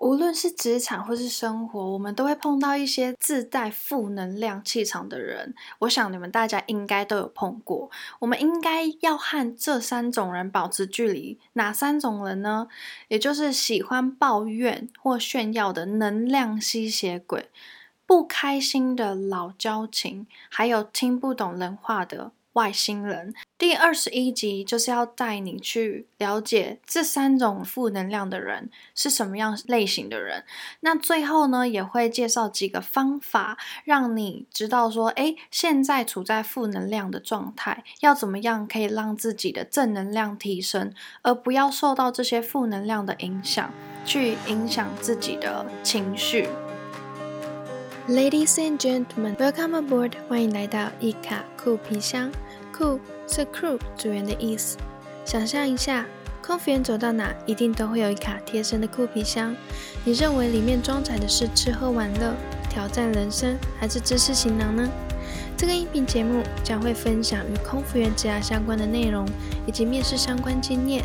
无论是职场或是生活，我们都会碰到一些自带负能量气场的人。我想你们大家应该都有碰过。我们应该要和这三种人保持距离。哪三种人呢？也就是喜欢抱怨或炫耀的能量吸血鬼，不开心的老交情，还有听不懂人话的。外星人第二十一集就是要带你去了解这三种负能量的人是什么样类型的人。那最后呢，也会介绍几个方法，让你知道说，哎，现在处在负能量的状态，要怎么样可以让自己的正能量提升，而不要受到这些负能量的影响，去影响自己的情绪。Ladies and gentlemen, welcome aboard！欢迎来到一卡酷皮箱。酷是 crew 组员的意思。想象一下，空服员走到哪，一定都会有一卡贴身的酷皮箱。你认为里面装载的是吃喝玩乐、挑战人生，还是知识行囊呢？这个音频节目将会分享与空服员职涯相关的内容，以及面试相关经验，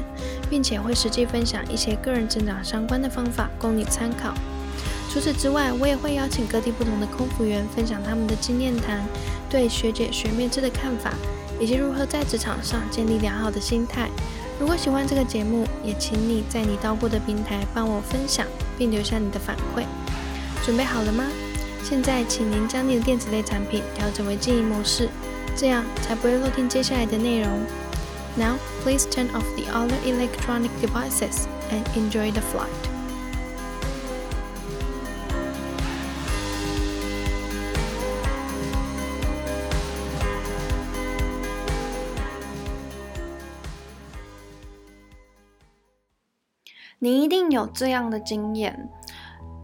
并且会实际分享一些个人成长相关的方法，供你参考。除此之外，我也会邀请各地不同的空服员分享他们的经验谈，对学姐学妹制的看法，以及如何在职场上建立良好的心态。如果喜欢这个节目，也请你在你到过的平台帮我分享，并留下你的反馈。准备好了吗？现在，请您将你的电子类产品调整为静音模式，这样才不会漏听接下来的内容。Now, please turn off the other electronic devices and enjoy the flight. 你一定有这样的经验，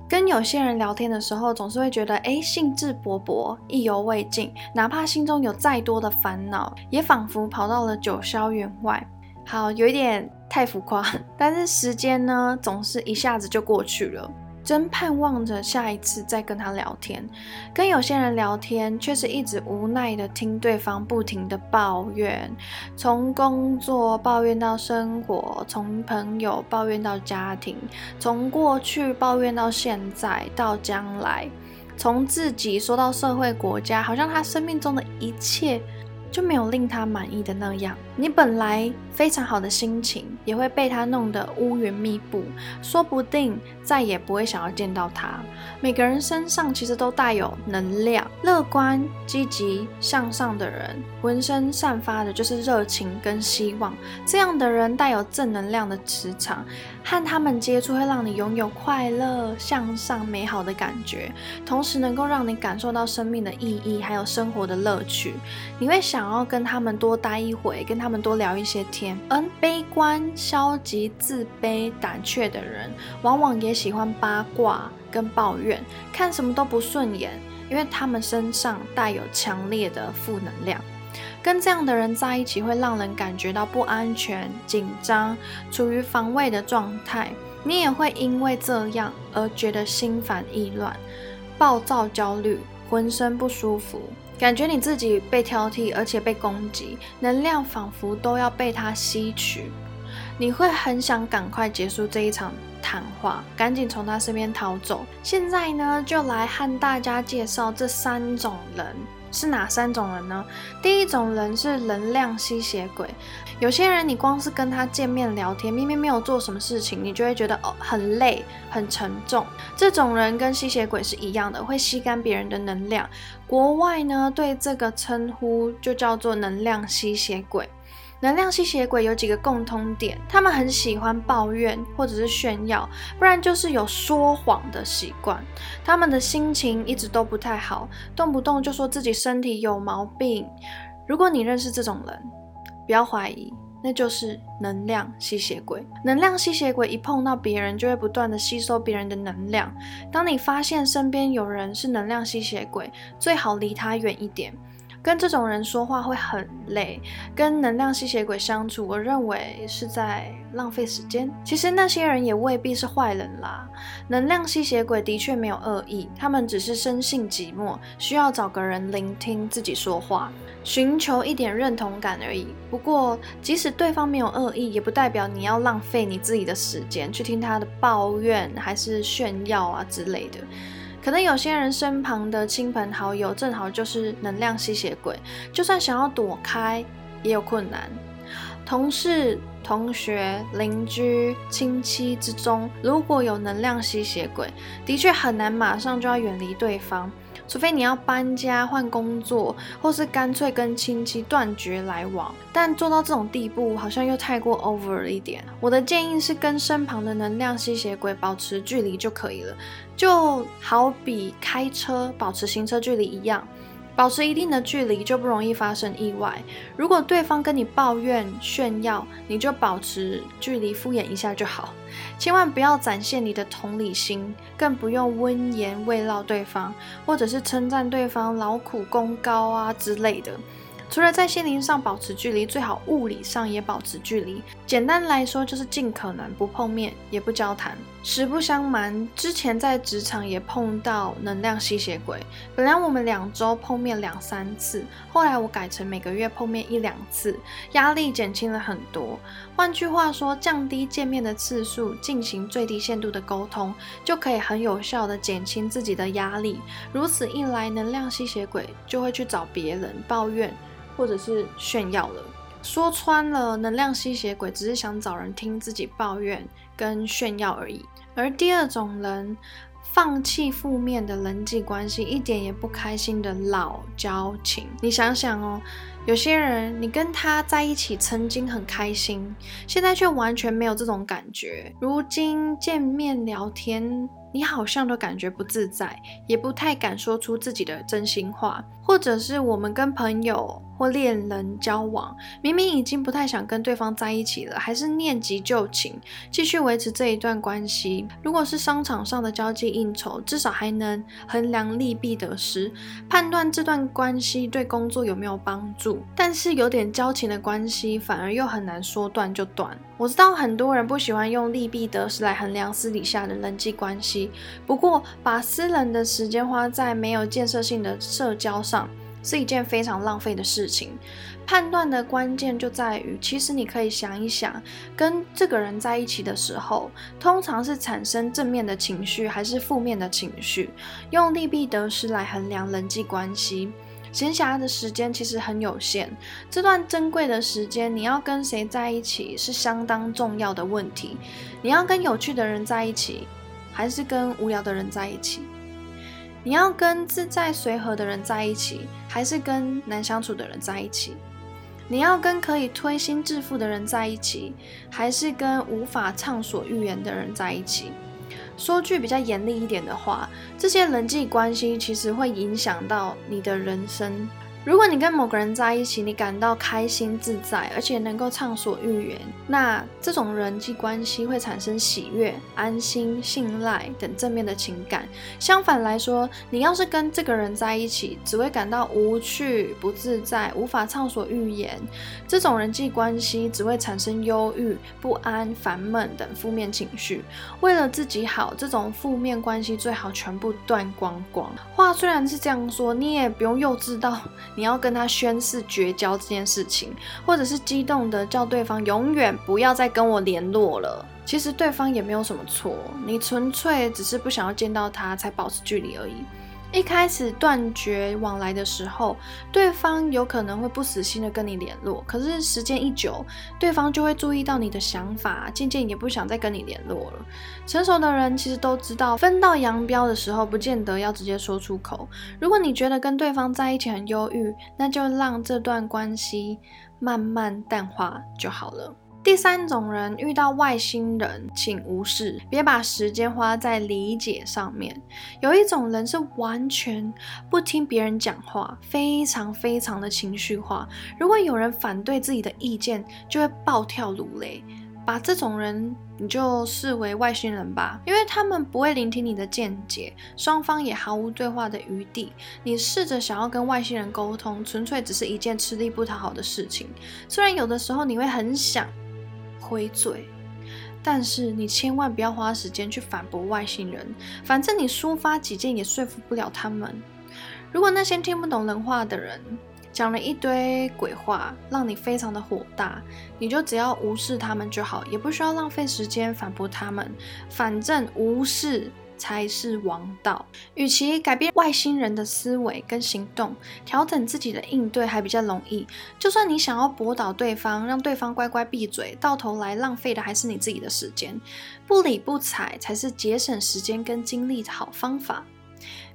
跟有些人聊天的时候，总是会觉得，哎，兴致勃勃，意犹未尽，哪怕心中有再多的烦恼，也仿佛跑到了九霄云外。好，有一点太浮夸，但是时间呢，总是一下子就过去了。真盼望着下一次再跟他聊天，跟有些人聊天，却是一直无奈的听对方不停的抱怨，从工作抱怨到生活，从朋友抱怨到家庭，从过去抱怨到现在到将来，从自己说到社会国家，好像他生命中的一切就没有令他满意的那样。你本来非常好的心情，也会被他弄得乌云密布，说不定再也不会想要见到他。每个人身上其实都带有能量，乐观、积极向上的人，浑身散发的就是热情跟希望。这样的人带有正能量的磁场，和他们接触会让你拥有快乐、向上、美好的感觉，同时能够让你感受到生命的意义，还有生活的乐趣。你会想要跟他们多待一会，跟他们多聊一些天，而悲观、消极、自卑、胆怯的人，往往也喜欢八卦跟抱怨，看什么都不顺眼，因为他们身上带有强烈的负能量。跟这样的人在一起，会让人感觉到不安全、紧张，处于防卫的状态。你也会因为这样而觉得心烦意乱、暴躁、焦虑，浑身不舒服。感觉你自己被挑剔，而且被攻击，能量仿佛都要被他吸取。你会很想赶快结束这一场谈话，赶紧从他身边逃走。现在呢，就来和大家介绍这三种人。是哪三种人呢？第一种人是能量吸血鬼。有些人，你光是跟他见面聊天，明明没有做什么事情，你就会觉得哦很累、很沉重。这种人跟吸血鬼是一样的，会吸干别人的能量。国外呢，对这个称呼就叫做能量吸血鬼。能量吸血鬼有几个共通点，他们很喜欢抱怨或者是炫耀，不然就是有说谎的习惯。他们的心情一直都不太好，动不动就说自己身体有毛病。如果你认识这种人，不要怀疑，那就是能量吸血鬼。能量吸血鬼一碰到别人，就会不断的吸收别人的能量。当你发现身边有人是能量吸血鬼，最好离他远一点。跟这种人说话会很累，跟能量吸血鬼相处，我认为是在浪费时间。其实那些人也未必是坏人啦。能量吸血鬼的确没有恶意，他们只是生性寂寞，需要找个人聆听自己说话，寻求一点认同感而已。不过，即使对方没有恶意，也不代表你要浪费你自己的时间去听他的抱怨还是炫耀啊之类的。可能有些人身旁的亲朋好友正好就是能量吸血鬼，就算想要躲开也有困难。同事、同学、邻居、亲戚之中，如果有能量吸血鬼，的确很难马上就要远离对方。除非你要搬家、换工作，或是干脆跟亲戚断绝来往，但做到这种地步，好像又太过 over 了一点。我的建议是跟身旁的能量吸血鬼保持距离就可以了，就好比开车保持行车距离一样。保持一定的距离，就不容易发生意外。如果对方跟你抱怨炫耀，你就保持距离敷衍一下就好，千万不要展现你的同理心，更不用温言慰劳对方，或者是称赞对方劳苦功高啊之类的。除了在心灵上保持距离，最好物理上也保持距离。简单来说，就是尽可能不碰面，也不交谈。实不相瞒，之前在职场也碰到能量吸血鬼。本来我们两周碰面两三次，后来我改成每个月碰面一两次，压力减轻了很多。换句话说，降低见面的次数，进行最低限度的沟通，就可以很有效的减轻自己的压力。如此一来，能量吸血鬼就会去找别人抱怨。或者是炫耀了，说穿了，能量吸血鬼只是想找人听自己抱怨跟炫耀而已。而第二种人，放弃负面的人际关系，一点也不开心的老交情。你想想哦，有些人你跟他在一起曾经很开心，现在却完全没有这种感觉。如今见面聊天。你好像都感觉不自在，也不太敢说出自己的真心话，或者是我们跟朋友或恋人交往，明明已经不太想跟对方在一起了，还是念及旧情，继续维持这一段关系。如果是商场上的交际应酬，至少还能衡量利弊得失，判断这段关系对工作有没有帮助。但是有点交情的关系，反而又很难说断就断。我知道很多人不喜欢用利弊得失来衡量私底下的人际关系不过把私人的时间花在没有建设性的社交上是一件非常浪费的事情。判断的关键就在于，其实你可以想一想，跟这个人在一起的时候，通常是产生正面的情绪还是负面的情绪？用利弊得失来衡量人际关系。闲暇的时间其实很有限，这段珍贵的时间，你要跟谁在一起是相当重要的问题。你要跟有趣的人在一起，还是跟无聊的人在一起？你要跟自在随和的人在一起，还是跟难相处的人在一起？你要跟可以推心置腹的人在一起，还是跟无法畅所欲言的人在一起？说句比较严厉一点的话，这些人际关系其实会影响到你的人生。如果你跟某个人在一起，你感到开心自在，而且能够畅所欲言，那这种人际关系会产生喜悦、安心、信赖等正面的情感。相反来说，你要是跟这个人在一起，只会感到无趣、不自在、无法畅所欲言，这种人际关系只会产生忧郁、不安、烦闷等负面情绪。为了自己好，这种负面关系最好全部断光光。话虽然是这样说，你也不用幼稚到。你要跟他宣誓绝交这件事情，或者是激动的叫对方永远不要再跟我联络了。其实对方也没有什么错，你纯粹只是不想要见到他才保持距离而已。一开始断绝往来的时候，对方有可能会不死心的跟你联络，可是时间一久，对方就会注意到你的想法，渐渐也不想再跟你联络了。成熟的人其实都知道，分道扬镳的时候，不见得要直接说出口。如果你觉得跟对方在一起很忧郁，那就让这段关系慢慢淡化就好了。第三种人遇到外星人，请无视，别把时间花在理解上面。有一种人是完全不听别人讲话，非常非常的情绪化。如果有人反对自己的意见，就会暴跳如雷。把这种人你就视为外星人吧，因为他们不会聆听你的见解，双方也毫无对话的余地。你试着想要跟外星人沟通，纯粹只是一件吃力不讨好的事情。虽然有的时候你会很想回嘴，但是你千万不要花时间去反驳外星人，反正你抒发己见也说服不了他们。如果那些听不懂人话的人，讲了一堆鬼话，让你非常的火大，你就只要无视他们就好，也不需要浪费时间反驳他们，反正无视才是王道。与其改变外星人的思维跟行动，调整自己的应对还比较容易。就算你想要驳倒对方，让对方乖乖闭嘴，到头来浪费的还是你自己的时间。不理不睬才是节省时间跟精力的好方法。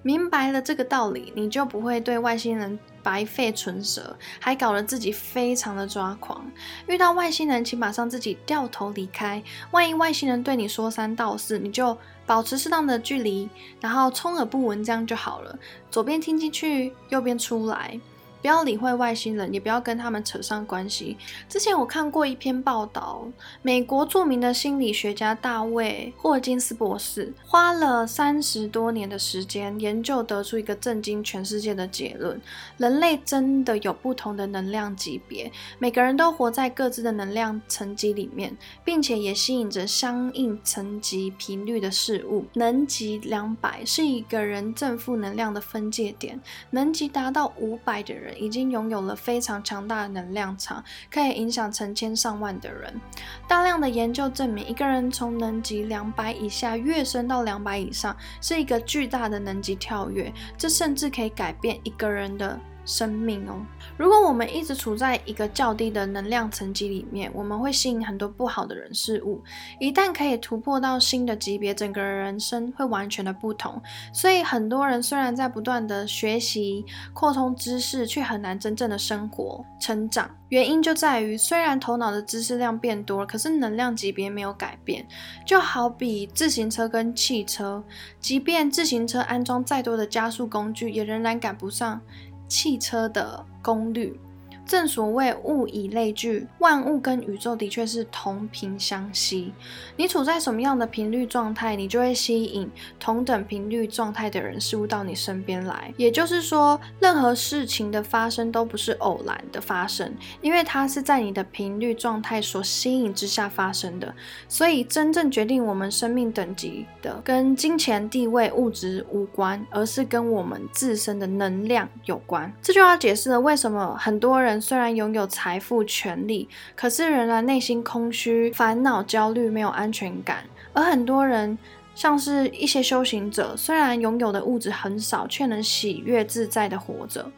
明白了这个道理，你就不会对外星人白费唇舌，还搞得自己非常的抓狂。遇到外星人，请马上自己掉头离开。万一外星人对你说三道四，你就保持适当的距离，然后充耳不闻，这样就好了。左边听进去，右边出来。不要理会外星人，也不要跟他们扯上关系。之前我看过一篇报道，美国著名的心理学家大卫霍金斯博士花了三十多年的时间研究，得出一个震惊全世界的结论：人类真的有不同的能量级别，每个人都活在各自的能量层级里面，并且也吸引着相应层级频率的事物。能级两百是一个人正负能量的分界点，能级达到五百的人。已经拥有了非常强大的能量场，可以影响成千上万的人。大量的研究证明，一个人从能级两百以下跃升到两百以上，是一个巨大的能级跳跃。这甚至可以改变一个人的。生命哦，如果我们一直处在一个较低的能量层级里面，我们会吸引很多不好的人事物。一旦可以突破到新的级别，整个人生会完全的不同。所以很多人虽然在不断的学习、扩充知识，却很难真正的生活成长。原因就在于，虽然头脑的知识量变多了，可是能量级别没有改变。就好比自行车跟汽车，即便自行车安装再多的加速工具，也仍然赶不上。汽车的功率。正所谓物以类聚，万物跟宇宙的确是同频相吸。你处在什么样的频率状态，你就会吸引同等频率状态的人事物到你身边来。也就是说，任何事情的发生都不是偶然的发生，因为它是在你的频率状态所吸引之下发生的。所以，真正决定我们生命等级的，跟金钱、地位、物质无关，而是跟我们自身的能量有关。这就要解释了为什么很多人。虽然拥有财富、权利，可是仍然内心空虚、烦恼、焦虑、没有安全感。而很多人，像是一些修行者，虽然拥有的物质很少，却能喜悦自在的活着。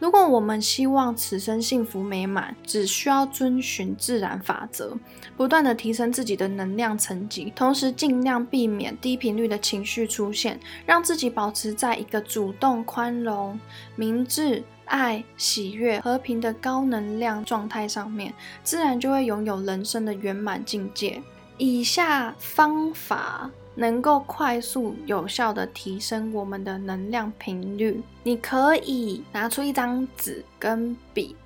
如果我们希望此生幸福美满，只需要遵循自然法则，不断的提升自己的能量层级，同时尽量避免低频率的情绪出现，让自己保持在一个主动、宽容、明智。爱、喜悦、和平的高能量状态上面，自然就会拥有人生的圆满境界。以下方法能够快速有效的提升我们的能量频率。你可以拿出一张纸跟笔，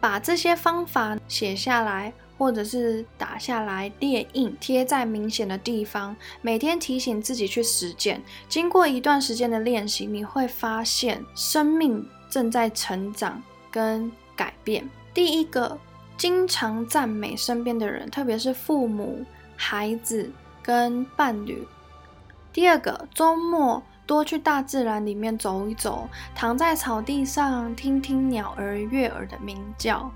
把这些方法写下来，或者是打下来列印贴在明显的地方，每天提醒自己去实践。经过一段时间的练习，你会发现生命。正在成长跟改变。第一个，经常赞美身边的人，特别是父母、孩子跟伴侣。第二个，周末多去大自然里面走一走，躺在草地上听听鸟儿悦耳的鸣叫。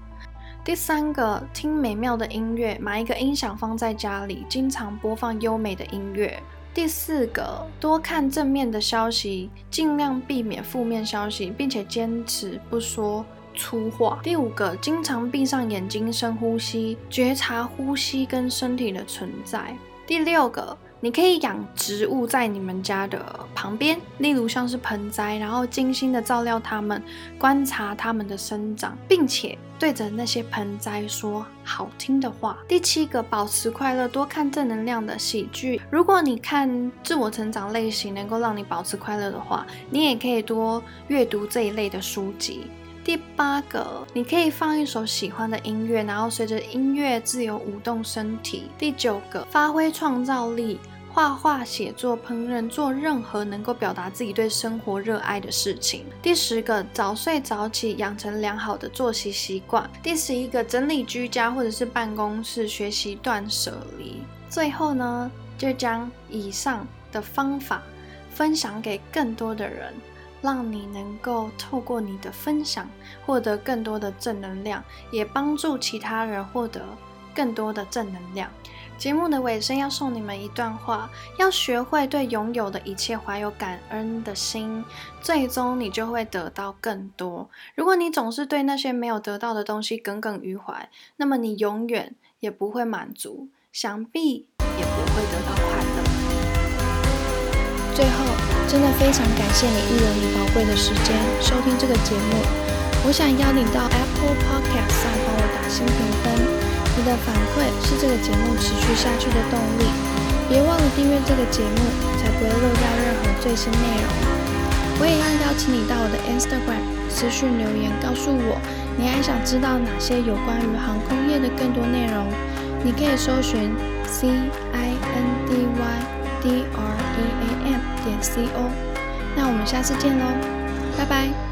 第三个，听美妙的音乐，买一个音响放在家里，经常播放优美的音乐。第四个，多看正面的消息，尽量避免负面消息，并且坚持不说粗话。第五个，经常闭上眼睛，深呼吸，觉察呼吸跟身体的存在。第六个。你可以养植物在你们家的旁边，例如像是盆栽，然后精心的照料它们，观察它们的生长，并且对着那些盆栽说好听的话。第七个，保持快乐，多看正能量的喜剧。如果你看自我成长类型能够让你保持快乐的话，你也可以多阅读这一类的书籍。第八个，你可以放一首喜欢的音乐，然后随着音乐自由舞动身体。第九个，发挥创造力，画画、写作、烹饪，做任何能够表达自己对生活热爱的事情。第十个，早睡早起，养成良好的作息习惯。第十一个，整理居家或者是办公室，学习断舍离。最后呢，就将以上的方法分享给更多的人。让你能够透过你的分享获得更多的正能量，也帮助其他人获得更多的正能量。节目的尾声要送你们一段话：要学会对拥有的一切怀有感恩的心，最终你就会得到更多。如果你总是对那些没有得到的东西耿耿于怀，那么你永远也不会满足，想必也不会得到快乐。最后。真的非常感谢你预留你宝贵的时间收听这个节目。我想邀你到 Apple Podcast 上帮我打新评分，你的反馈是这个节目持续下去的动力。别忘了订阅这个节目，才不会漏掉任何最新内容。我也要邀请你到我的 Instagram 私讯留言，告诉我你还想知道哪些有关于航空业的更多内容。你可以搜寻 C I N D Y。d r e a c o，那我们下次见喽，拜拜。